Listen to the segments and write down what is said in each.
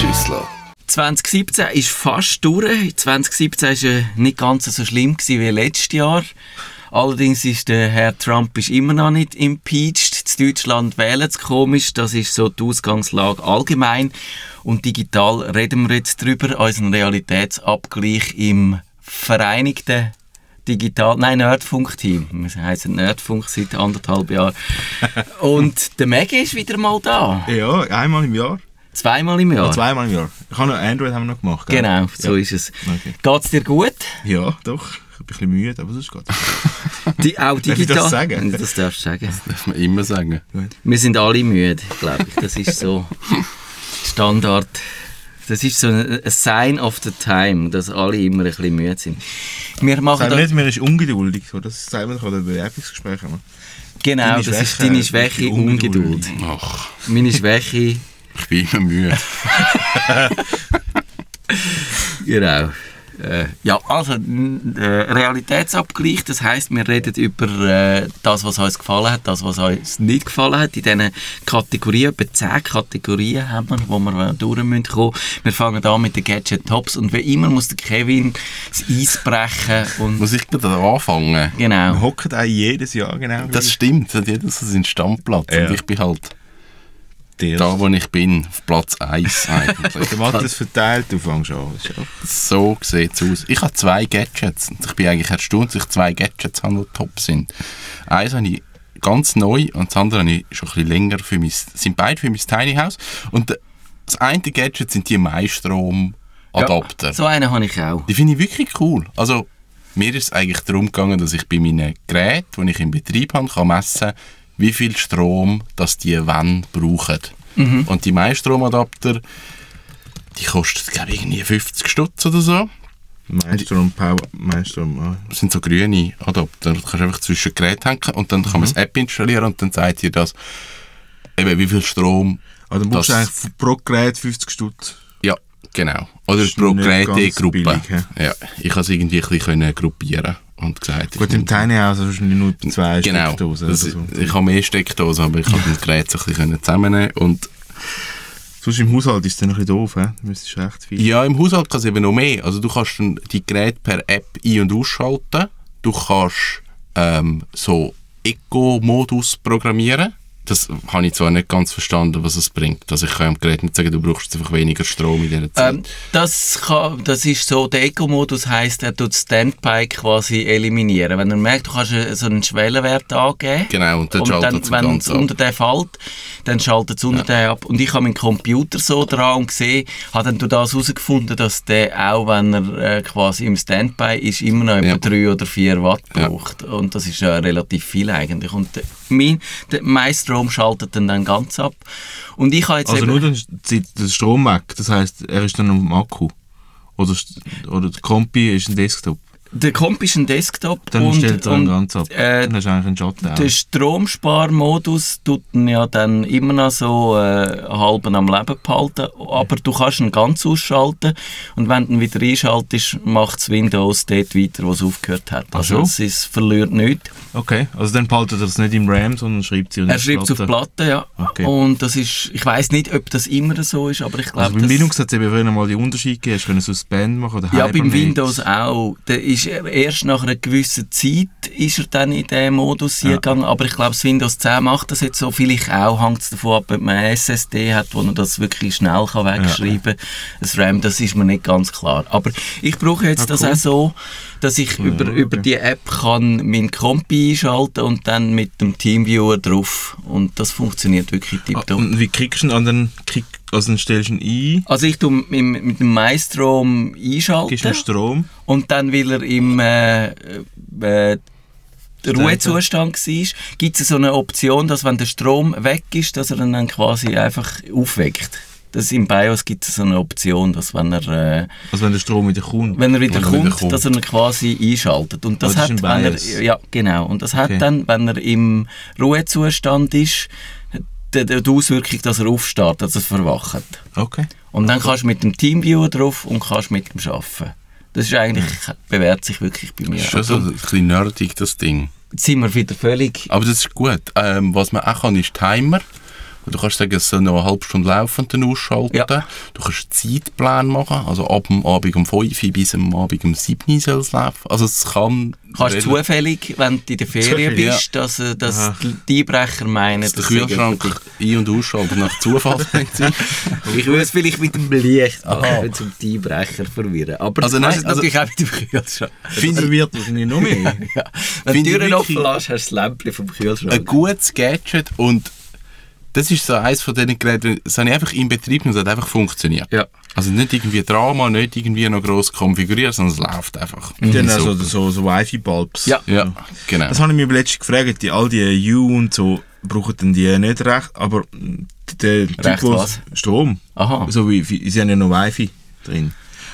Schüssler. 2017 ist fast durch. 2017 war nicht ganz so schlimm wie letztes Jahr. Allerdings ist der Herr Trump ist immer noch nicht impeached. In Deutschland wählen es komisch. Das ist so die Ausgangslage allgemein. Und digital reden wir jetzt drüber. Unseren Realitätsabgleich im Vereinigten Digital, nein, Nerdfunk-Team. Wir heißen Nerdfunk seit anderthalb Jahren. Und der Maggie ist wieder mal da. Ja, einmal im Jahr. Zweimal im Jahr? Ja, zweimal im Jahr. Ich habe noch Android haben wir noch gemacht. Gell? Genau, so ja. ist es. Okay. Geht es dir gut? Ja, doch. Ich bin ein bisschen müde, aber sonst geht Die, auch Darf ich digital? das sagen? Das darfst du sagen. Darf man immer sagen. Wir sind alle müde, glaube ich. Das ist so Standard. Das ist so ein Sign of the time, dass alle immer ein bisschen müde sind. Wir machen Sag nicht, mir ist ungeduldig. Das sagt man doch an den Bewerbungsgesprächen. genau, deine das ist Schwäche, deine Schwäche, Ungeduld. Ungeduld. Ach, Meine Schwäche, ich bin immer müde. Genau. Äh, ja, also äh, Realitätsabgleich, das heißt, wir reden über äh, das, was uns gefallen hat, das, was uns nicht gefallen hat. In diesen Kategorien, etwa 10 Kategorien haben wir, wo wir äh, durch müssen kommen. Wir fangen an mit den Gadget Tops und wie immer muss der Kevin das Eis brechen und Muss ich gerade anfangen? Wir genau. hocken auch jedes Jahr genau. Das stimmt, hat jeder so seinen Stammplatz. Ja. Und ich bin halt da, wo ich bin, auf Platz 1 eigentlich. Der Matthias verteilt, du fängst an. So sieht es aus. Ich habe zwei Gadgets. Und Ich bin eigentlich erstaunt, dass ich zwei Gadgets habe, die top sind. Eins habe ich ganz neu und das andere habe ich schon ein bisschen länger für mein, sind beide für mein Tiny House. Und das eine Gadget sind die Maistrom-Adapter. Ja, so einen habe ich auch. Die finde ich wirklich cool. Also, mir ist es eigentlich darum gegangen, dass ich bei meinen Geräten, die ich im Betrieb habe, kann messen wie viel Strom das die wann brauchen. Und die Maistromadapter, die kosten, glaube ich, irgendwie 50 Stutz oder so. Maelstrom, Power. Ah. Das sind so grüne Adapter. Du kannst einfach zwischen Geräten hängen und dann kann man das App installieren und dann sagt dir das, eben wie viel Strom. Also dann brauchst du eigentlich pro Gerät 50 Stutz. Ja, genau. Oder ist pro Gerät die Gruppe. billig? Ja, ich kann es irgendwie ein bisschen gruppieren und gesagt. Gut, im Tiny House hast du nur zwei Genau. Steckdosen. Oder so. ich habe mehr Steckdosen, aber ich kann das Gerät so ein bisschen zusammennehmen und Sonst im Haushalt ist es dann ein bisschen doof, he? Du müsstest recht viel. ja, im Haushalt kann es eben noch mehr. Also du kannst die Geräte per App ein- und ausschalten. Du kannst ähm, so Eco-Modus programmieren. Das habe ich zwar nicht ganz verstanden, was es bringt. Also ich kann dem Gerät nicht sagen, du brauchst einfach weniger Strom in dieser Zeit. Ähm, das, kann, das ist so, der Eco-Modus heisst, er tut Standby quasi eliminieren. Wenn er merkt, du kannst äh, so einen Schwellenwert angeben. Genau, und dann schaltet es wenn es unter den fällt, dann schaltet es unter den ab. Und ich habe meinen Computer so dran und gesehen, habe dann durch das herausgefunden, dass der auch, wenn er äh, quasi im Standby ist, immer noch Ja. etwa 3 oder 4 Watt Ja. braucht. Und das ist ja relativ viel eigentlich. Und der, mein, der, mein Strom schaltet dann, dann ganz ab. Und ich habe jetzt Also nur zieht der Strom weg. Das heisst, er ist dann am Akku. Oder, oder der Kompi ist ein Desktop. Der Comp ist ein Desktop Dann und, stellt er und ganz ab. äh, dann hast du eigentlich einen Schatten Der. Stromsparmodus tut ihn ja dann immer noch so äh, halben am Leben behalten, aber du kannst ihn ganz ausschalten und wenn du ihn wieder einschaltest, macht das Windows dort weiter, wo es aufgehört hat. Also so. es ist, verliert nichts. Okay, also dann behaltet er das nicht im RAM, sondern schreibt sie Er schreibt es auf Platte, ja. Okay. Und das ist, ich weiß nicht, ob das immer so ist, aber ich glaube, Also beim Linux hat es eben früher mal die Unterschiede gegeben. Hast du können Suspend machen oder Ja, beim. Windows auch. Da ist er erst nach einer gewissen Zeit ist er dann in diesen Modus gegangen. Aber ich glaube, das Windows 10 macht das jetzt so. Vielleicht auch hängt es davon ab, ob man eine SSD hat, wo man das wirklich schnell kann wegschreiben kann. Das RAM, das ist mir nicht ganz klar. Aber ich brauche jetzt Ah, das cool. auch so, dass ich über, okay. über die App kann meinen Kompi einschalten und dann mit dem Teamviewer drauf. Und das funktioniert wirklich Ah, tiptop. und wie kriegst du ihn an den Kick, also dann stellst du ihn ein, Also ich tue mit, mit dem Maestrom einschalten. gibst ihm Strom. Und dann, weil er im äh, äh, Ruhezustand war, gibt es so eine Option, dass wenn der Strom weg ist, dass er ihn dann quasi einfach aufweckt. Das Im BIOS gibt es so eine Option, dass wenn er, äh, Also wenn der Strom wieder kommt. wenn er wieder, Wenn er kommt, wieder kommt. dass er ihn quasi einschaltet. Und das, Oh, das hat, im wenn er, ja, genau. Und das hat Okay. dann, wenn er im Ruhezustand ist, die, die Auswirkung, dass er aufstartet, dass er verwacht. Okay. Und dann kannst du mit dem Teamviewer drauf und kannst mit dem arbeiten. Das ist eigentlich, bewährt sich wirklich bei mir. ist schon so ein bisschen nerdig, das Ding. Jetzt sind wir wieder völlig... Aber das ist gut. Ähm, was man auch kann, ist Timer. Du kannst sagen, es soll noch eine halbe Stunde laufen und dann ausschalten. Ja. Du kannst Zeitplan machen, also ab dem Abend um 5 Uhr bis am Abend um 7 Uhr soll es laufen. Also es kann... Kannst du zufällig, wenn du in der Ferien bist, dass, äh, dass die Einbrecher meinen, der dass Kühlschrank ein- und ausschalten nach Zufallsprinzip. Ich würde es vielleicht mit dem Licht machen, zum die Einbrecher verwirren. Aber Also also, nein, nein, also- natürlich auch mit dem Kühlschrank. Finde ich wird wahrscheinlich noch mehr. Ja. Wenn Finde du Türen offen lässt, hast du das Lämpchen vom ein Kühlschrank. gutes Gadget und das ist so eines von diesen Geräten, das habe ich einfach in Betrieb genommen, es hat einfach funktioniert. Ja. Also nicht irgendwie Drama, nicht irgendwie noch gross konfiguriert, sondern es läuft einfach. Dann also Super. so, so Wi-Fi-Bulbs. Ja. Ja, genau. Das habe ich mich letztens gefragt, die, all die U und so brauchen dann die nicht recht, aber der Typ, Recht was? Strom. Aha. So wie, sie haben ja noch Wi-Fi drin.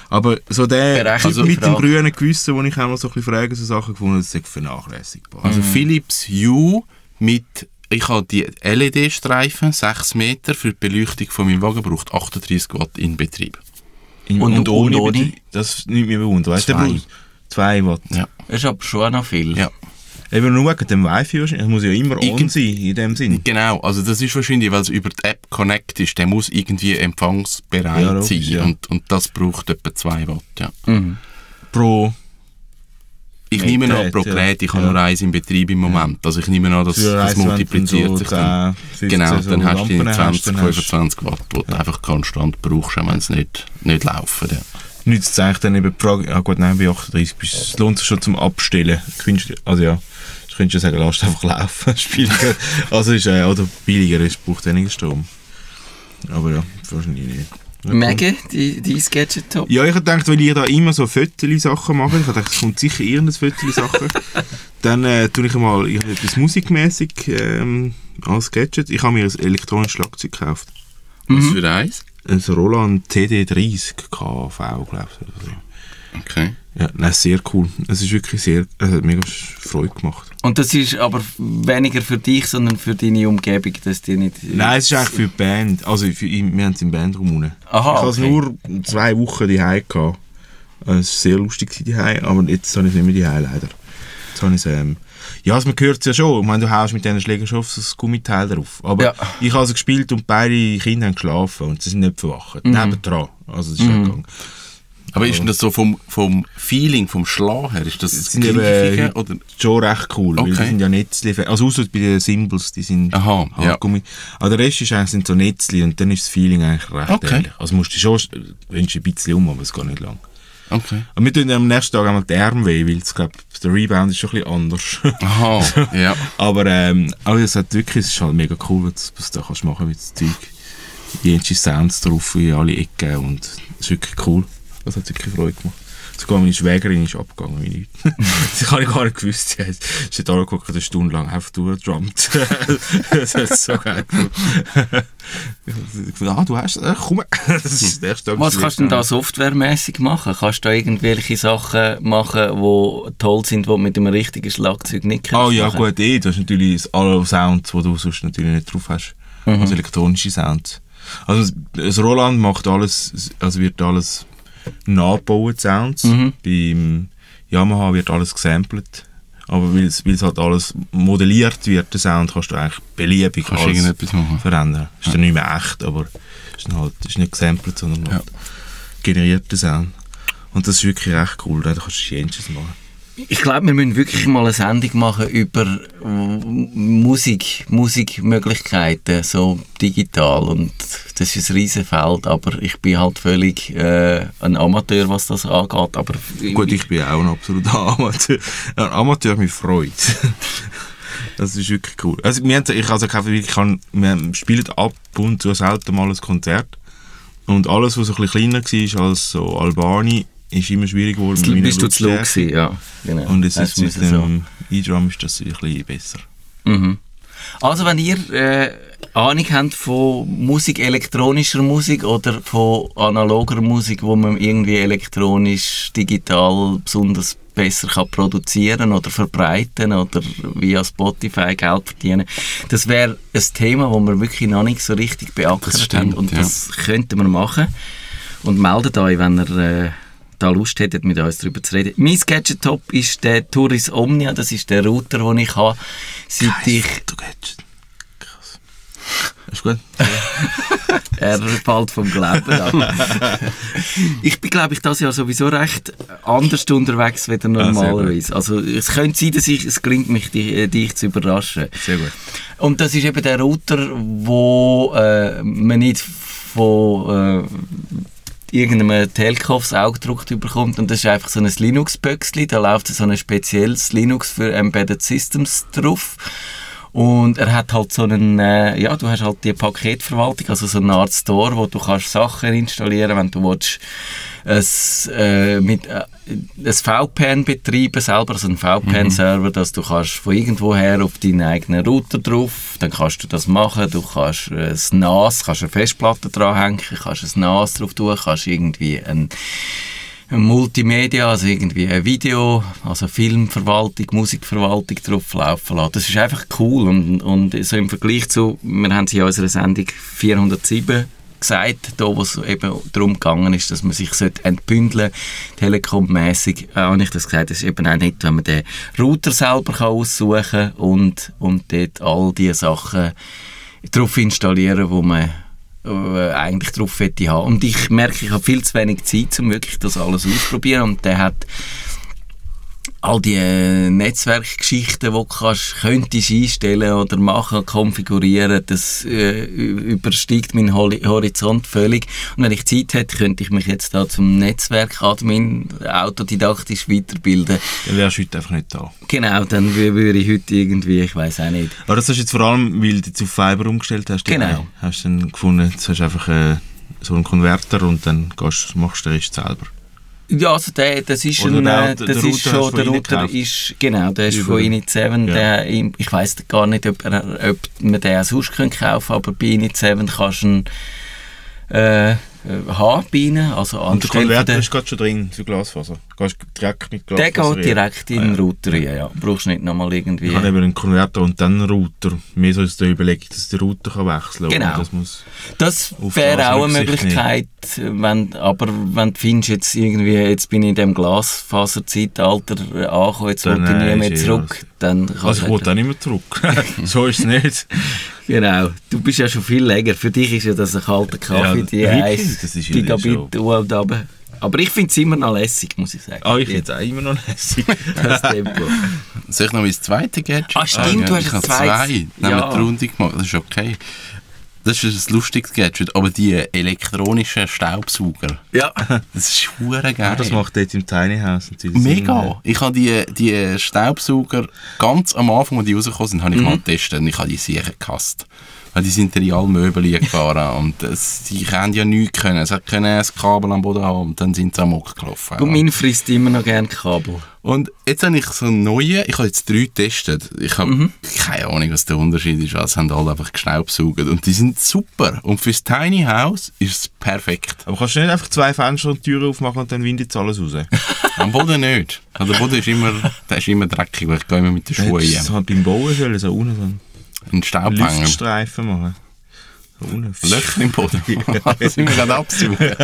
Aber so der Typ mit dem grünen Gewissen, wo ich auch noch so ein bisschen frage, so Sachen gefunden, das ist vernachlässigbar. Also Philips Hue mit, ich habe die LED-Streifen, 6 Meter für die Beleuchtung von meinem Wagen, braucht 38 Watt in Betrieb. In- Und- und ohne? Betrieb, Das nimmt mich bewundern. Weißt du, der Zwei. braucht zwei Watt. Ja. Das ist aber schon noch viel. Ja. Eben nur wegen dem Wi-Fi wahrscheinlich. Es muss ja immer on Irgend- sein, in dem Sinn. Genau, also das ist wahrscheinlich, weil es über die App Connect ist, der muss irgendwie empfangsbereit Ja, sein ja. und, und das braucht etwa 2 Watt, ja. Mhm. Pro Ich Mit nehme an, Gerät, pro ja. Gerät, ich habe Ja. nur eins im Betrieb im Moment. Also ich nehme an, dass das multipliziert so sich dann. 10, 15 Genau, so dann hast du die Lampen 20, dann hast du- 25 Watt, die du einfach konstant brauchst, auch wenn es nicht, nicht laufen. Ja. nützt es eigentlich dann eben die Frage, ja gut, nein, bei 38 bist, es lohnt sich schon zum Abstellen. Also ja, du könntest ja sagen, lass einfach laufen, ist also ist, äh, oder billiger, es braucht weniger Strom. Aber ja, wahrscheinlich nicht. Megan, die, dein Gadget-Top? Ja, ich hab gedacht, weil ihr da immer so Föteli-Sachen macht, ich hab gedacht, es kommt sicher irgendein Föteli-Sachen, dann äh, tue ich mal ich etwas musikmäßig ähm, als Gadget. Ich habe mir ein elektronisches Schlagzeug gekauft. Was für eins? Ein Roland TD30 KV, glaube ich. Oder so. Okay. Ja, nein, sehr cool. Es ist wirklich sehr, es hat mega Freude gemacht. Und das ist aber weniger für dich, sondern für deine Umgebung, dass die nicht... Nein, es ist eigentlich für die Band. Also für, wir haben es im Bandraum unten. Aha, ich hatte es okay. nur zwei Wochen daheim gehabt. Es war sehr lustig daheim, aber jetzt habe ich es nicht mehr daheim leider. Jetzt habe ich es, ähm, ja, also man hört es ja schon. Ich meine, du haust mit diesen Schlägern schon auf so ein Gummiteil drauf. Aber Ja. ich habe es gespielt und beide Kinder haben geschlafen und sie sind nicht verwacht. Mhm. Nebendran. Also es ist ja gegangen. Aber ist denn das so vom, vom Feeling, vom Schlag her, ist das Es sind oder? schon recht cool, weil Okay. die sind ja Netzli, also außer bei den Symbols, die sind Aha, ja. Hartgummi. Aber der Rest ist eigentlich, sind so Netzli und dann ist das Feeling eigentlich recht Okay. ähnlich. Also musst du schon, wünschst ein bisschen um, aber es geht nicht lang. Okay. Und wir tun am nächsten Tag einmal die Arme weh, weil glaub, der Rebound ist schon ein bisschen anders. Aha, ja. aber ähm, aber es hat wirklich, es ist halt mega cool, was, du da kannst machen mit dem Zeug. Jenste Sounds drauf in alle Ecken und es ist wirklich cool. Das hat wirklich Freude gemacht. Sogar meine Schwägerin ist abgegangen, wie das habe ich gar nicht gewusst. Sie hat- sie hat da geguckt, eine Stunde lang einfach durchgedrummt. das ist so geil. ich ah, du hast, äh, komm. Was kannst du denn da softwaremäßig machen? Kannst du da irgendwelche Sachen machen, die toll sind, die du mit einem richtigen Schlagzeug nicht kannst Ah ja, machen? gut, eh. Das ist natürlich alle Sounds, die du sonst natürlich nicht drauf hast. Also elektronische Sounds. Also das Roland macht alles, also wird alles nachgebaut, Sounds. Mhm. Beim Yamaha wird alles gesampelt. Aber weil es, halt alles modelliert wird, der Sound, kannst du eigentlich beliebig Kannst alles verändern. Ist dann nicht mehr echt, aber ist halt ist nicht gesampelt, sondern Ja. halt generierter Sound. Und das ist wirklich recht cool. Da kannst du Jenses machen. Ich glaube, wir müssen wirklich mal eine Sendung machen über Musik, Musikmöglichkeiten, so digital. Und das ist ein riesen Feld, aber ich bin halt völlig äh, ein Amateur, was das angeht. Aber Gut, ich bin auch ein absoluter Amateur. Ein Amateur mit Freude. das ist wirklich cool. Also, wir haben, ich also ich kann, wir spielen ab und zu selten mal ein Konzert. Und alles, was ein bisschen kleiner war als so Albani, ist immer schwierig geworden. Jetzt mit bist du zu low gewesen, ja. Genau. Und Hast ist mit müssen dem E-Drum ist das ein bisschen besser. Mhm. Also wenn ihr äh, Ahnung habt von Musik, elektronischer Musik oder von analoger Musik, wo man irgendwie elektronisch, digital besonders besser kann produzieren oder verbreiten oder via Spotify Geld verdienen. Das wäre ein Thema, das wir wirklich noch nicht so richtig beackert haben und ja. das könnten wir machen. Und meldet euch, wenn ihr äh, da Lust hättet, mit uns darüber zu reden. Mein Gadget-Top ist der Touris Omnia, das ist der Router, den ich habe, seit ich... Du gehst. Krass. Ist gut? Er fällt vom Glauben ab. ich bin, glaube ich, das Jahr sowieso recht anders unterwegs als normalerweise. Also es könnte sein, dass ich, es gelingt mich, dich, äh, dich zu überraschen. Sehr gut. Und das ist eben der Router, wo äh, man nicht von äh, irgendeinem Telco aufs Auge gedruckt bekommt. Und das ist einfach so ein Linux-Böckchen. Da läuft so ein spezielles Linux für Embedded Systems drauf. Und er hat halt so einen, äh, ja, du hast halt die Paketverwaltung, also so eine Art Store, wo du kannst Sachen installieren, wenn du willst, ein, äh, mit, äh, ein VPN betreiben selber, also ein VPN-Server, dass du kannst von irgendwoher auf deinen eigenen Router drauf, dann kannst du das machen, du kannst äh, ein NAS, kannst eine Festplatte dranhängen, kannst ein NAS drauf tun, kannst irgendwie ein Multimedia, also irgendwie ein Video, also Filmverwaltung, Musikverwaltung drauf laufen lassen. Das ist einfach cool und, und so im Vergleich zu, wir haben es in unserer Sendung 407 gesagt, da wo es eben darum gegangen ist, dass man sich entbündeln sollte, telekommässig, äh, habe ich das gesagt, das ist eben auch nicht, wenn man den Router selber kann aussuchen kann und, und dort all die Sachen drauf installieren, wo man äh, eigentlich drauf hätte haben. Und ich merke, ich habe viel zu wenig Zeit, um wirklich das alles auszuprobieren. Und der hat all die äh, Netzwerkgeschichten, die du kannst, könntest einstellen oder machen, konfigurieren, das äh, übersteigt meinen Horizont völlig. Und wenn ich Zeit hätte, könnte ich mich jetzt da zum Netzwerkadmin autodidaktisch weiterbilden. Dann wärst du heute einfach nicht da. Genau, dann würde ich heute irgendwie, ich weiß auch nicht. Aber das hast du jetzt vor allem, weil du jetzt auf Fiber umgestellt hast. Genau. Hast du dann gefunden, jetzt hast du einfach äh, so einen Konverter und dann gehst, machst du den Rest selber. Ja, also der, das ist, Oder ein, äh, der das ist schon, der Router ist, genau, der ist Über- von Init7, Ja. der, ich weiss gar nicht, ob, er, ob man den auch sonst kaufen aber bei Init7 kannst du ihn äh, haben bei ihnen, also Und der Konverter ist gerade schon drin für Glasfaser. Gehst direkt mit der Glasfaser geht direkt in den Router rein, ja. Brauchst nicht nochmal irgendwie... Ich habe eben einen Konverter und dann einen Router. Mehr so ist die Überlegung, dass der Router kann wechseln kann. Genau. Das muss Das wäre auch eine Möglichkeit, wenn, aber wenn du findest, jetzt irgendwie, jetzt bin ich in dem Glasfaserzeitalter äh, angekommen, jetzt will ich nie äh, mehr ist eh zurück, dann kannst also ich wollte auch nicht mehr zurück. so ist es nicht. Genau, du bist ja schon viel länger. Für dich ist ja das ein kalter Kaffee, Ja, die wirklich, 1 das ist ja Gigabit und runter. Aber ich finde es immer noch lässig, muss ich sagen. Ah, ich finde es auch immer noch lässig. das Tempo. Soll ich noch mein zweites Gadget Ah, stimmt, du hast ich ein habe zweites. zwei. Dann haben Ja. wir die Runde gemacht, das ist okay. Das ist ein lustiges Gadget, aber die elektronischen Staubsauger, Ja. das ist hure geil. Ja, das macht dort im Tiny House natürlich Mega! Ich habe die, die Staubsauger ganz am Anfang, als die rausgekommen sind, habe ich mal getestet und ich habe die sicher gehasst. Weil die sind in alle Möbel gefahren und das, die können ja nichts können. Sie können ein Kabel am Boden haben und dann sind sie amok gelaufen. Und mein frisst immer noch gerne Kabel. Und jetzt habe ich so einen neuen, ich habe jetzt drei getestet. Ich habe keine Ahnung, was der Unterschied ist. Also haben alle einfach gestaubsaugt. Und die sind super. Und fürs Tiny House ist es perfekt. Aber kannst du nicht einfach zwei Fenster und Türen aufmachen und dann windet es alles raus? Am Boden nicht. Also der Boden ist immer, der ist immer dreckig, weil ich gehe immer mit den Schuhen Hättest du rein. halt beim Bauen sollen, so unten einen Ein Staubhänger. Luftstreifen machen. Unten. Löcher im Boden. das sind wir gerade absuchen.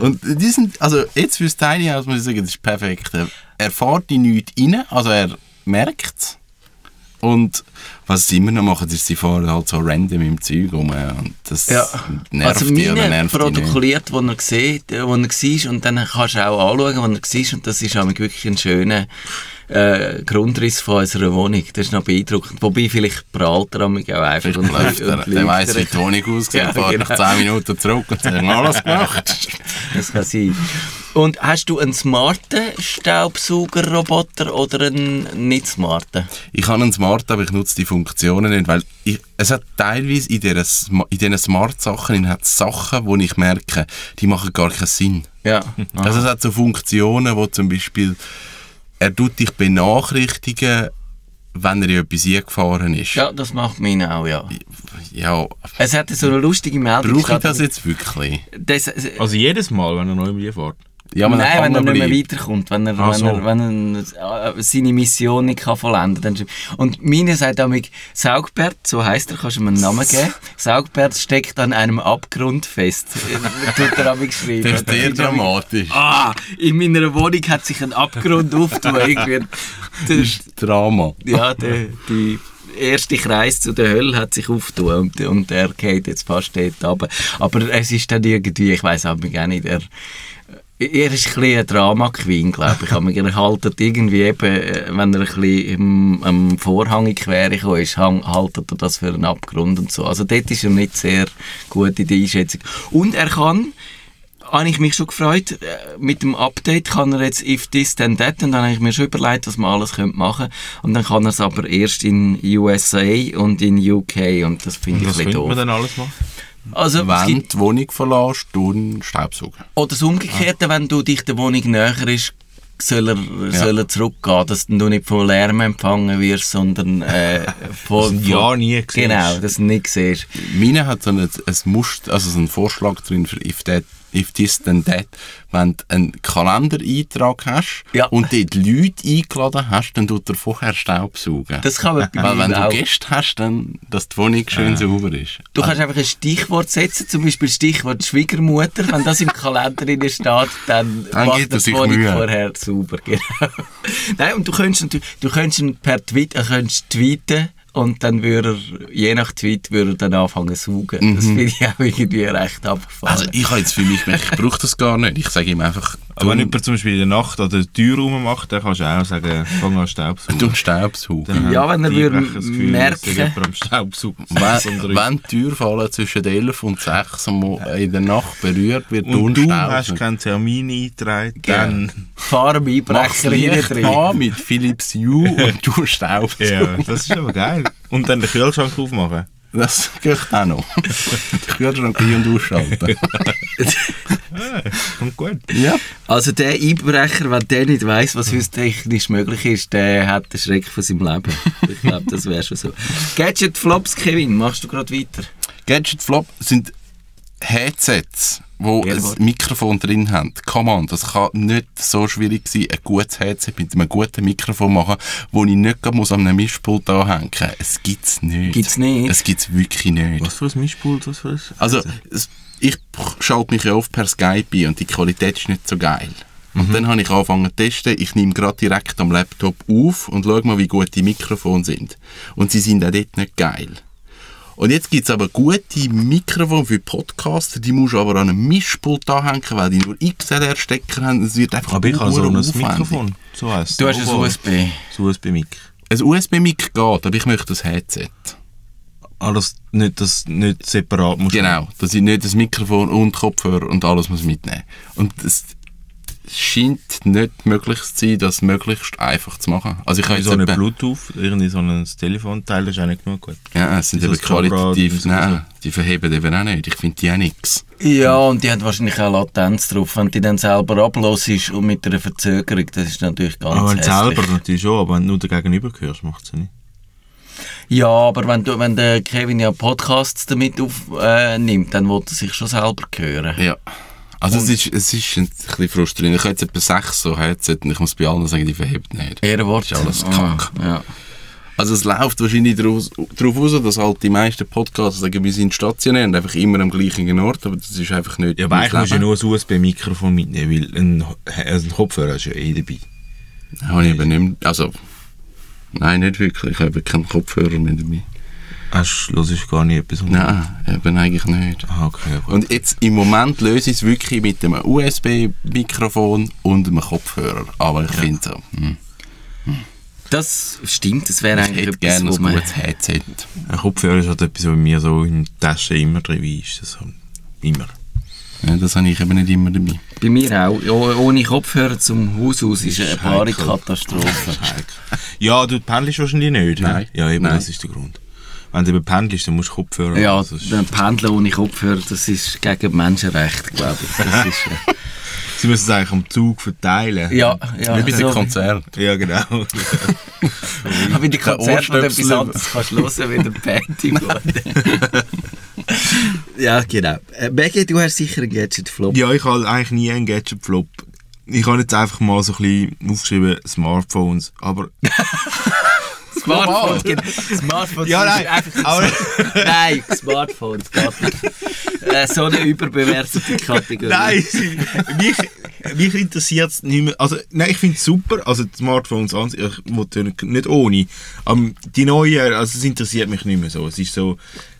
Und die sind, also jetzt fürs Tiny House muss ich sagen, das ist perfekt. Er- fährt die nichts rein, also er merkt es. Und was sie immer noch machen, ist, sie fahren halt so random im Zeug rum. Und das Ja. nervt also die oder nervt protokolliert, wo er sieht, wo er war und dann kannst du auch anschauen, wo er war und das ist auch wirklich ein schöner äh, Grundriss von unserer Wohnung. Das ist noch beeindruckend. Wobei vielleicht prahlt er auch einfach und, Läuft er. und Der weiss, wie die Wohnung aussieht, Ja, fährt genau. nach 10 Minuten zurück und sagt, alles gemacht. Das kann sein. Und hast du einen smarten Staubsaugerroboter oder einen nicht smarten? Ich habe einen Smart, aber ich nutze die Funktionen nicht, weil ich, es hat teilweise in diesen, in diesen Smart-Sachen Sachen, wo ich merke, die machen gar keinen Sinn. Ja. Also es hat so Funktionen, wo zum Beispiel er tut dich benachrichtigen, wenn er in etwas eingefahren ist. ja, das macht meine auch, ja. Ja, Es hat so eine lustige Meldung. brauche ich das jetzt wirklich? Das, Also jedes Mal, wenn er neu mit dir fährt. Ja, man Nein, wenn er nicht mehr weiterkommt, wenn er, Ach wenn so. er, wenn er seine Mission nicht kann vollenden kann. Und meine sagt amig, Saugbert, so heisst er, kannst du ihm einen Namen geben, Saugbert steckt an einem Abgrund fest. Tut er amig geschrieben. Das ist sehr dramatisch. Ah, in meiner Wohnung hat sich ein Abgrund aufgetan. Irgendwie. Das ist Drama. Ja, die, die erste Kreis zu der Hölle hat sich aufgetan und, und er geht jetzt fast dort runter. Aber es ist dann irgendwie, ich weiß auch nicht, er, er ist ein bisschen ein Drama-Queen, glaube ich. Aber er haltet irgendwie eben, äh, wenn er ein bisschen am Vorhang in die Quere gekommen ist, haltet er das für einen Abgrund und so. Also dort ist er nicht sehr gut in der Einschätzung. Und er kann, habe ich mich schon gefreut, äh, mit dem Update kann er jetzt if this then that und dann habe ich mir schon überlegt, was man alles könnte machen und dann kann er es aber erst in USA und in UK und das finde ich Was ein bisschen könnte man doof. dann alles machen? Also, Wenn du die Wohnung verlässt, du Staubsaugen. oder das Umgekehrte, wenn du dich der Wohnung näher ist, soll er, soll er zurückgehen, dass du nicht von Lärm empfangen wirst, sondern äh, von... Ja nie siehst. Genau, dass du nicht siehst. Meine hat so ein, ein Muster, also so einen Vorschlag drin für if, that, if this then that. Wenn du einen Kalendereintrag hast Ja. und dort Leute eingeladen hast, dann tut er vorher Staubsaugen. Das kann man bei Weil wenn du auch. Gäste hast, dann, dass die Wohnung schön sauber ist. Du kannst einfach ein Stichwort setzen, zum Beispiel Stichwort Schwiegermutter. Wenn das im Kalender drin steht, dann Dann macht er die Wohnung Mühe. vorher sauber. Genau. Nein, und du könntest, natürlich- du könntest per Tweet, äh, könntest tweeten und dann würde er, je nach Tweet, würde er dann anfangen zu saugen. Das finde ich auch irgendwie recht abgefahren. Also ich habe jetzt für mich, gemerkt, ich brauche das gar nicht. Ich sage ihm einfach, Aber wenn jemand zum Beispiel in der Nacht an der Tür rummacht, dann kannst du auch sagen, fang an Staubsaugen. du Staubsaugen. Ja, wenn er würde Einbrecher das Gefühl, merken- Wenn, wenn die Tür fallen zwischen 11 und 6 am- in der Nacht berührt wird, und du hast keinen Termin eingetragen, dann... Licht rein. an mit Philips Hue und du Staubsaugen. Ja, das ist aber geil. Und dann den Kühlschrank aufmachen. Das geht auch noch. Den Kühlschrank ein- und ausschalten. Kommt gut. ja. Also der Einbrecher, wenn der nicht weiss, was heute technisch möglich ist, der hat den Schreck von seinem Leben. Ich glaube, das wäre schon so. Gadget Flops, Kevin, machst du gerade weiter? Gadget Flop sind Headsets, wo Jawohl. ein Mikrofon drin haben. Come on, das kann nicht so schwierig sein, ein gutes Headset mit einem guten Mikrofon machen, wo ich nicht muss an einem Mischpult anhängen muss. Es gibt's nicht. Gibt's nicht? Es gibt's wirklich nicht. Was für ein Mischpult, was für ein... Also, es, ich schalte mich ja oft per Skype ein und die Qualität ist nicht so geil. Und dann habe ich angefangen zu testen. Ich nehme gerade direkt am Laptop auf und schaue mal, wie gut die Mikrofone sind. Und sie sind auch dort nicht geil. Und jetzt gibt es aber gute Mikrofone für Podcaster, die musst du aber an einem Mischpult anhängen, weil die nur XLR-Stecker haben. Es wird einfach Aber ich habe so ein. Mikrofon. So heisst Du hast ein USB. So USB-Mic. Ein USB-Mic geht, aber ich möchte das Headset. Alles nicht, das nicht separat musst Genau, dass ich nicht das Mikrofon und Kopfhörer und alles muss mitnehmen Und es scheint nicht möglich zu sein, das möglichst einfach zu machen. Also ich habe so eine etwa- Bluetooth, irgendwie so ein Telefonteil, das ist auch nicht genug gut. Ja, es sind eben qualitativ, so- nein, die verheben eben auch nicht. Ich finde die auch nichts. Ja, und die hat wahrscheinlich auch Latenz drauf. Wenn die dann selber ablosest und mit einer Verzögerung, das ist natürlich ganz Aber wenn selber natürlich schon, aber wenn du nur dagegenüber hörst, macht es ja nicht. Ja, aber wenn, du, wenn der Kevin ja Podcasts damit aufnimmt, äh, nimmt, dann will er sich schon selber hören. Ja. Also es ist, es ist ein bisschen frustrierend. Ich habe jetzt etwa sechs so Headset und ich muss bei allen sagen, die verhebt nicht. Ehrenwort. Das ist alles Ah, Kack. ja. Also es läuft wahrscheinlich darauf aus, dass halt die meisten Podcasts sagen, wir sind stationär und einfach immer am gleichen Ort, aber das ist einfach nicht Ja, aber eigentlich musst du ja nur ein USB-Mikrofon mitnehmen, weil ein, also ein Kopfhörer ist ja eh dabei. Habe ich eben nicht mehr, also, nein, nicht wirklich. Ich habe keinen Kopfhörer mehr dabei. Hast du gar nicht etwas? Nein, eben eigentlich nicht. Ah, okay, ja, gut. Und jetzt im Moment löse ich es wirklich mit einem USB-Mikrofon und einem Kopfhörer. Aber ich finde so, hm, Das stimmt, das wäre ich eigentlich etwas, gerne wo ein man... gutes Headset. Ein Kopfhörer ist halt etwas, was bei mir so in der Tasche immer drin ist. Das halt immer. Ja, das habe ich eben nicht immer dabei. Bei mir auch. Oh- Ohne Kopfhörer zum Haus aus ist eine wahre. Katastrophe. Ja, du pendelst wahrscheinlich nicht. Nein. Ja, eben, Nein. das ist der Grund. Wenn du pendelst, dann musst du Kopfhörer Ja, dann Pendeln ohne Kopfhörer, das ist gegen Menschenrecht, glaube ich. Das ist, äh, Sie müssen es eigentlich am Zug verteilen. ja, ja. Wie bei den so- Konzerten. Ja, genau. Aber bei den Konzerten, wo du etwas anderes kannst hören, wie der Panty. ja, genau. Äh, Maggie, du hast sicher einen Gadget-Flop. ja, ich habe eigentlich nie einen Gadget-Flop. Ich habe jetzt einfach mal so ein bisschen aufgeschrieben, Smartphones. Aber Smartphones, genau. Smartphones Ja, nein, einfach aber- Nein, Smartphones geht nicht. Äh, so eine überbewertete Kategorie. Nein, mich, mich interessiert es nicht mehr. Also, nein, ich finde es super. Also, die Smartphones an sich, ich nicht ohne. Aber die neuen, also, es interessiert mich nicht mehr so. Es ist so,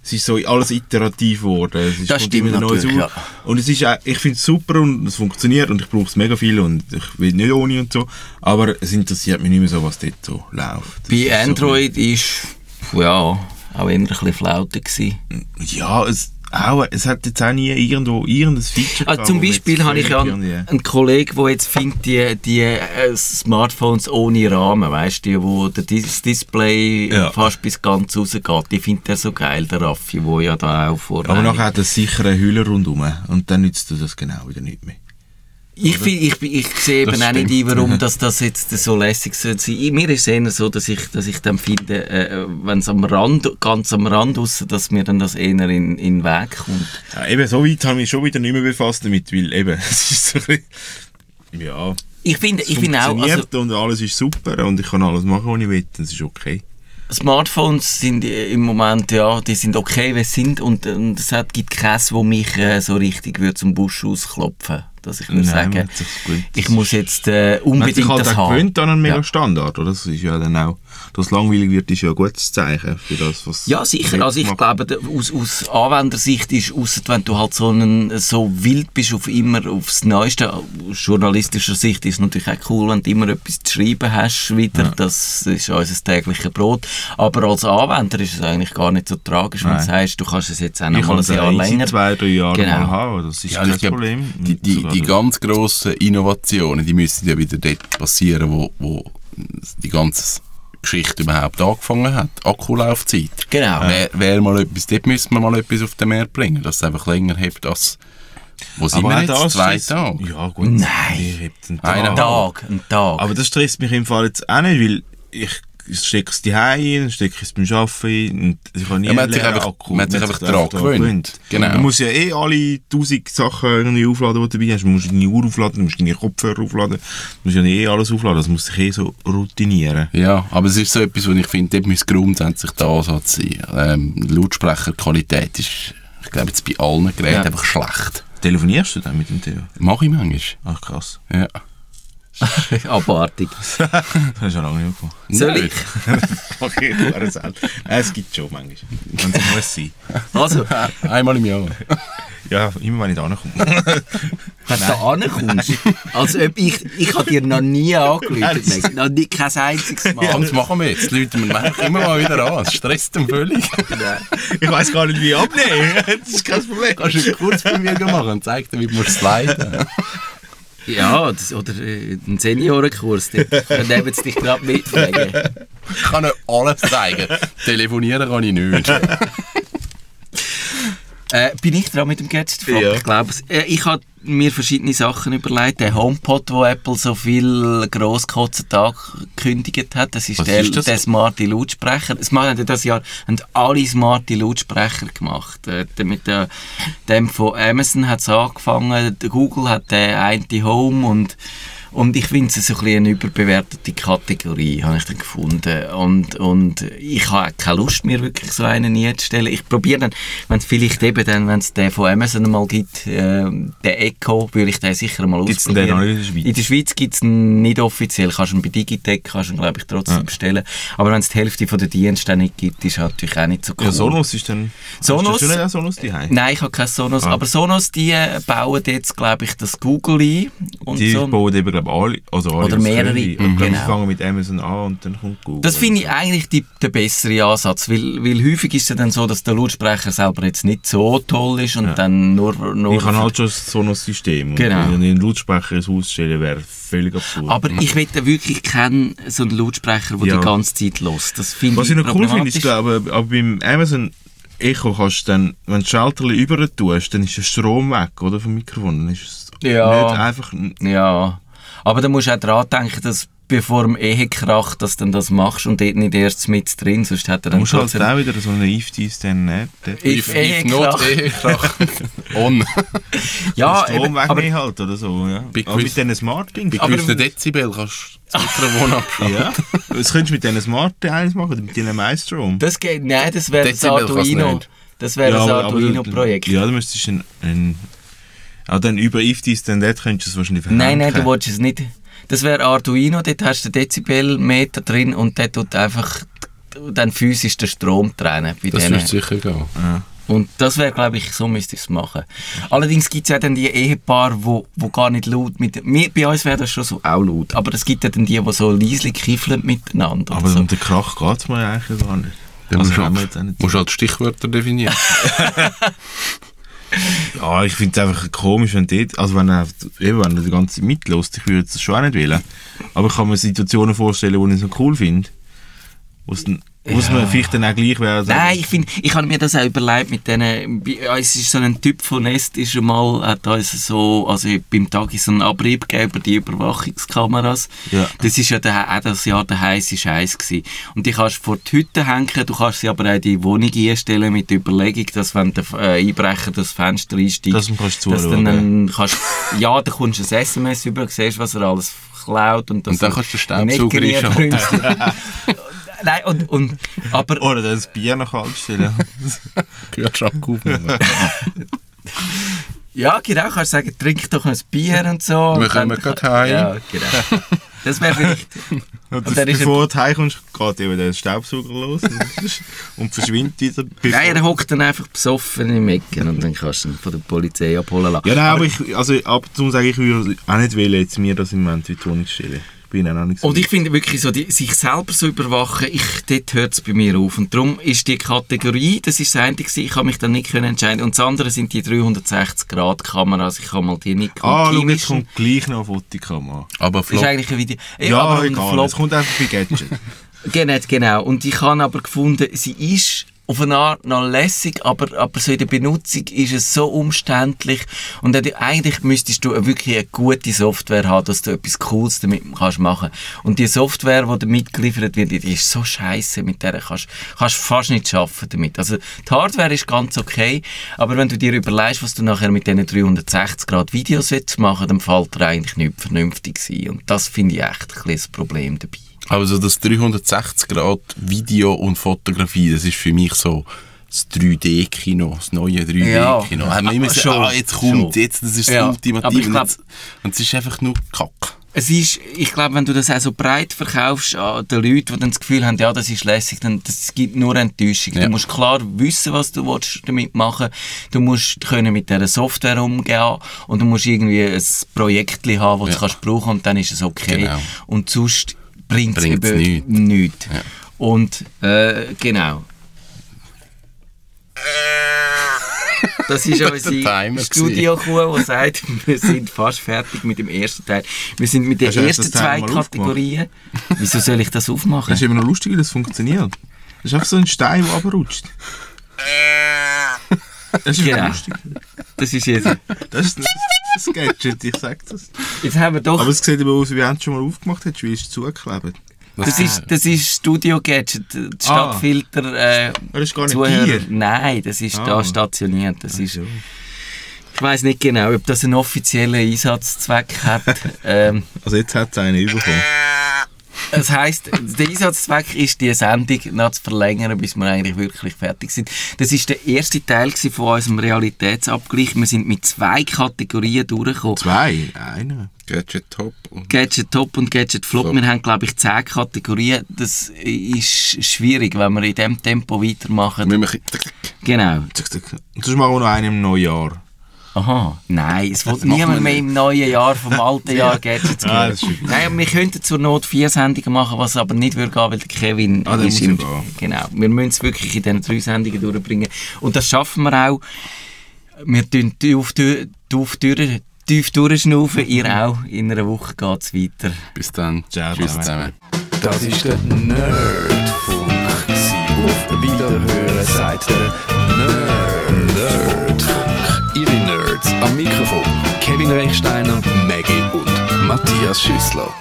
es ist so alles iterativ geworden. Es ist Das stimmt immer natürlich, ja. Und es ist ich finde es super und es funktioniert und ich brauche es mega viel und ich will nicht ohne und so. Aber es interessiert mich nicht mehr so, was dort so läuft. Das ist Bei so- Android ist, ja, auch eher ein bisschen Flaute gewesen. Ja, es, auch, es hat jetzt auch nie irgendwo irgendein Feature Also zum Beispiel habe ich ja einen, einen Kollegen, der jetzt findet, die, die äh, Smartphones ohne Rahmen, weißt du, wo der Dis- Display Ja. fast bis ganz rausgeht, die findet er so geil, der Raffi, wo ja da auch vor Aber nachher hat er sicher eine Hülle rundherum und dann nützt du das genau wieder nicht mehr. Ich, ich, bin- ich sehe eben auch nicht ein, warum das, das jetzt so lässig sein. Ich- Mir ist es eher so, dass ich, dass ich dann finde, äh, wenn es am Rand, ganz am Rand raus, dass mir dann das eher in, in den Weg kommt. Ja, eben, so weit habe ich mich schon wieder nicht mehr befasst damit, weil eben, es ist so ein bisschen, ja, Ich finde, es ich finde auch, also, und alles ist super und ich kann alles machen, was ich will, das ist okay. Smartphones sind äh, im Moment, ja, die sind okay, wie sie sind und, und es gibt keins, wo mich äh, so richtig würde zum Busch ausklopfen dass ich würde Nein, sagen, ich muss jetzt äh, sich unbedingt halt das haben. gewöhnt an einen mega Ja. Standard, oder? Das ist ja dann auch, dass langweilig wird, ist ja ein gutes Zeichen für das, was Ja, sicher. Also ich glaube, aus, aus Anwendersicht ist, ausser wenn du halt so, einen, so wild bist auf immer aufs Neueste, aus journalistischer Sicht ist es natürlich auch cool, wenn du immer etwas zu schreiben hast wieder. Das ist unser tägliches Brot. Aber als Anwender ist es eigentlich gar nicht so tragisch, wenn du Nein. sagst, du kannst es jetzt auch noch mal ein Jahr länger. zwei, drei Jahre Genau. mal haben, das ist Ja, glaub, Problem. Die, die, die das- ganz grossen Innovationen, die müssen ja wieder dort passieren, wo, wo die ganze Geschichte überhaupt angefangen hat. Akkulaufzeit. Genau. Wäre wär mal etwas, dort müssen wir mal etwas auf den Markt bringen, dass es einfach länger hebt als, wo sind Aber wir jetzt? das Zwei ist- Tage? Ja, gut. Nein. Einen Tag. Tag, ein Tag. Aber das stresst mich im Fall jetzt auch nicht, weil ich stecke es daheim ein, stecke es beim Arbeiten und ich habe nie Ja, man hat sich einfach- Akku. man hat sich einfach daran gewöhnt. Genau. Du musst ja eh alle tausend Sachen irgendwie aufladen, die du dabei hast. Du musst deine Uhr aufladen, du musst deine Kopfhörer aufladen, du musst ja eh alles aufladen. Das muss sich eh so routinieren. Ja, aber es ist so etwas, wo ich finde, dort müsste grundsätzlich der Ansatz sein. Ähm, Lautsprecherqualität ist, ich glaube, jetzt bei allen Geräten Ja. einfach schlecht. Telefonierst du dann mit dem Theo? Mache ich manchmal. Ach krass. Ja. Abartig. Das hast du ja lange nicht gemacht. Soll ich? okay, du erzählt. Nein, es gibt schon manchmal. Wenn es muss sein. Also, Einmal im Jahr. Ja, immer wenn ich da ankomme. wenn du da ankommst, als ob ich, ich habe dir noch nie angerufen, noch nie, kein einziges Mal. Ja, das machen wir jetzt. Die Leute wir machen immer mal wieder an. Es stresst ihn völlig. Ich weiß gar nicht, wie abnehmen. Das ist kein Problem. Kannst du Kurs bei mir machen und zeig dir, wie man es leiten. Ja, das, oder äh, einen Seniorenkurs, dann nehmen sie dich gerade mitfragen. Ich kann nicht alles zeigen. Telefonieren kann ich nicht. Äh, bin ich dran mit dem Gadget? Ja. Ich glaube. Äh, ich habe mir verschiedene Sachen überlegt. Der HomePod, wo Apple so viel grosskotzen angekündigt hat, das ist, Was der, ist das? der smarte Lautsprecher. Es haben das Jahr haben alle smarte Lautsprecher gemacht. Äh, mit der, dem von Amazon hat es angefangen, Google hat den einen Home und und ich finde es so ein bisschen eine überbewertete Kategorie, habe ich dann gefunden. Und, und ich habe keine Lust mehr, wirklich so einen einzustellen. Ich probiere dann, wenn es vielleicht eben dann, wenn es den von Amazon mal gibt, äh, den Echo, würde ich den sicher mal Gibt's den ausprobieren. noch nicht in der Schweiz? In der Schweiz gibt es nicht offiziell. Kannst du ihn bei Digitec, kannst du ihn, glaube ich, trotzdem bestellen. Aber wenn es die Hälfte von der Dienste nicht gibt, ist er natürlich auch nicht so cool. Ja, Sonos ist dann... Sonos- Hast du auch Sonos daheim? Nein, ich habe kein Sonos. Ah. Aber Sonos, die äh, bauen jetzt, glaube ich, das Google ein. Und Die so. bauen eben, glaube ich, alle. Also alle Oder mehrere. können die. Mhm. Ich glaube, Genau. fangen mit Amazon an und dann kommt Google. Das finde ich eigentlich die, der bessere Ansatz, weil, weil häufig ist es ja dann so, dass der Lautsprecher selber jetzt nicht so toll ist und Ja. dann nur... nur Ich habe halt schon das Sonos-System. Und Genau. Wenn ich einen Lautsprecher ins Haus stelle, wäre völlig absurd. aber ich will wirklich keinen so einen Lautsprecher, der Ja. die ganze Zeit lässt. Das finde Was ich ich noch cool finde, ist, glaube aber beim Amazon Echo kannst du dann, wenn du das Schalterli über tust, dann ist der Strom weg, oder, vom Mikrofon. Dann ist es Ja. nicht einfach... Ja, aber da musst du auch dran denken, dass bevor im Ehekrach, dass du dann das machst und dort nicht erst mit drin, sonst hat er Du dann musst halt auch wieder so einen If-Dies dann nehmen. Ich- If, if not, Ehekrach. On. Ja, Strom eben, aber wegnehmen halt, oder so, ja. Aber mit diesen Smart-Dings. Bei gewissen Dezibel kannst du das Mikrofon abschalten. Ja, das könntest du mit diesen Smart-Teils machen, mit diesen Maestrom. das geht, nein, das wäre das Arduino. nicht. Das wäre das Arduino-Projekt. Ja, du müsstest ein, ein Aber dann über If This Then That könntest du es wahrscheinlich Nein, nein, du verhängen. willst es nicht. Das wäre Arduino, dort hast du den Dezibelmeter drin und der tut einfach dann physisch den Strom trennen. Bei Das wird sicher gehen. Und das wäre, glaube ich, so müsste ich es machen. Allerdings gibt es ja dann die Ehepaare, wo, wo gar nicht laut mit... Wir, bei uns wäre das schon so auch laut, aber es gibt ja dann die, die so leislich kiffeln miteinander. Aber so. um den Krach geht es mir eigentlich gar nicht. Dann Also musst, du, musst du halt Stichwörter definieren. Ja, ich finde es einfach komisch, wenn dort, also wenn er, eben, wenn die ganze Zeit mitlässt, ich würde das schon auch nicht wählen. Aber ich kann mir Situationen vorstellen, die ich so cool finde. Es mir vielleicht dann auch gleich wäre. sagen, Nein, ich finde, ich habe mir das auch überlegt mit denen, uns ist so ein Typ von Nest, ist schon mal, hat uns so, also beim Tag ist so einen Abrieb gegeben über die Überwachungskameras. Ja. Das ist ja der, auch das Jahr der heiße Scheiß gewesen. Und die kannst du vor die Hütte hängen, du kannst sie aber auch in die Wohnung einstellen mit der Überlegung, dass wenn der äh, Einbrecher das Fenster einsteigt, Dass du kannst dass zuschauen. dann, dann kannst, ja, dann kommst du ein SMS über, siehst, was er alles klaut und, das Und dann kannst du den Staubsauger brünst. Nein, und, und, aber Oder das Bier noch kalt stellen. Kühlschrank aufmachen. Ja, genau, kannst sagen, trink doch ein Bier und so. Wir Und kommen gerade heim. Ja, genau. Das wäre vielleicht... Und, Und dann ist bevor du heimkommst, geht eben der Staubsauger los und, und verschwindet wieder. Nein, er hockt dann einfach besoffen im Ecken und dann kannst du ihn von der Polizei abholen lassen. Ja, nein, aber ich, also ab und zu sage ich, ich würde auch nicht wählen, jetzt mir das im Moment in die Wohnung stellen. Ich bin auch nicht so. Und ich finde wirklich so, die, sich selber so überwachen, ich, dort hört es bei mir auf. Und darum ist die Kategorie, das ist das eine, ich habe mich dann nicht können entscheiden Und das andere sind die 360-Grad-Kameras. Ich habe mal die Nikon ah, schau, jetzt kommt gleich noch eine Fotokamera. Aber Das ist Flop, eigentlich ein Video. Ja, aber ein egal, Flop- es kommt einfach bei Gadget. Genau, genau. Und ich habe aber gefunden, sie ist auf eine Art noch lässig, aber, aber so in der Benutzung ist es so umständlich. Und eigentlich müsstest du wirklich eine gute Software haben, dass du etwas Cooles damit kannst machen. Und die Software, die damit geliefert wird, die ist so scheiße, mit der kannst kannst fast nicht schaffen damit. Also die Hardware ist ganz okay, aber wenn du dir überlegst, was du nachher mit diesen 360 Grad Videos willst machen, dann fällt dir eigentlich nicht vernünftig sein. Und das finde ich echt ein das Problem dabei. Also das 360 Grad Video und Fotografie, das ist für mich so das 3D-Kino, das neue 3D-Kino. Ja. Haben wir immer gesagt, ah, jetzt kommt, schon. jetzt, das ist Ja, das Ultimative. Und glaub- jetzt- und es ist einfach nur Kack. Es ist, ich glaube, wenn du das auch so breit verkaufst an den Leuten, die dann das Gefühl haben, ja, das ist lässig, dann das gibt nur Enttäuschung. Ja. Du musst klar wissen, was du willst damit machen Du musst können mit dieser Software umgehen und du musst irgendwie ein Projekt haben, das Ja. du kannst brauchen und dann ist es okay. Genau. Und sonst bringt es eben nichts. nichts. Ja. Und, äh, genau. Das ist unsere Studiokuh, die sagt, wir sind fast fertig mit dem ersten Teil. Wir sind mit den Hast ersten zwei? Kategorien. Wieso soll ich das aufmachen? Das ist immer noch lustig, wie das funktioniert. Das ist einfach so ein Stein, der runterrutscht. Das ist Genau. lustig. Das ist jetzt. Das ist das Gadget, ich sag das. Jetzt haben wir doch. Aber es sieht aber aus, wie wenn du es schon mal aufgemacht hättest, wie ist es zugeklebt. Das ist, das ist Studio Gadget. Das Stadtfilter. Äh, Das ist gar nicht Zuhörer. Tier. Nein, das ist da Ah. stationiert. Das ist, ich weiß nicht genau, ob das einen offiziellen Einsatzzweck hat. ähm, Also jetzt hat es einen bekommen. Das heisst, der Einsatzzweck ist, die Sendung noch zu verlängern, bis wir eigentlich wirklich fertig sind. Das ist der erste Teil von unserem Realitätsabgleich. Wir sind mit zwei Kategorien durchgekommen. Zwei? Einer. Gadget Top und Gadget Top und Gadget Flop. Flop. Wir haben, glaube ich, zehn Kategorien. Das ist schwierig, wenn wir in diesem Tempo weitermachen. wir machen. Genau. Und sonst machen wir noch einen im Neujahr. Aha. Nein, es will machen wir niemand mehr im neuen Jahr vom alten Jahr Gadgets Ah, ist schön. Nein, wir könnten zur Not vier Sendungen machen, was aber nicht würde gehen, weil der Kevin Ah, ist im... Genau. Wir müssen es wirklich in diesen drei Sendungen durchbringen. Und das schaffen wir auch. Wir tun tief, durch- tief, durch- tief durchschnaufen, ihr auch. In einer Woche geht es weiter. Bis dann. Ciao Tschüss zusammen. Das ist der Nerdfunk. Auf Wiederhören sagt der Nerd. Nerdfunk. Am Mikrofon. Kevin Rechsteiner, Maggie und Matthias Schüssler.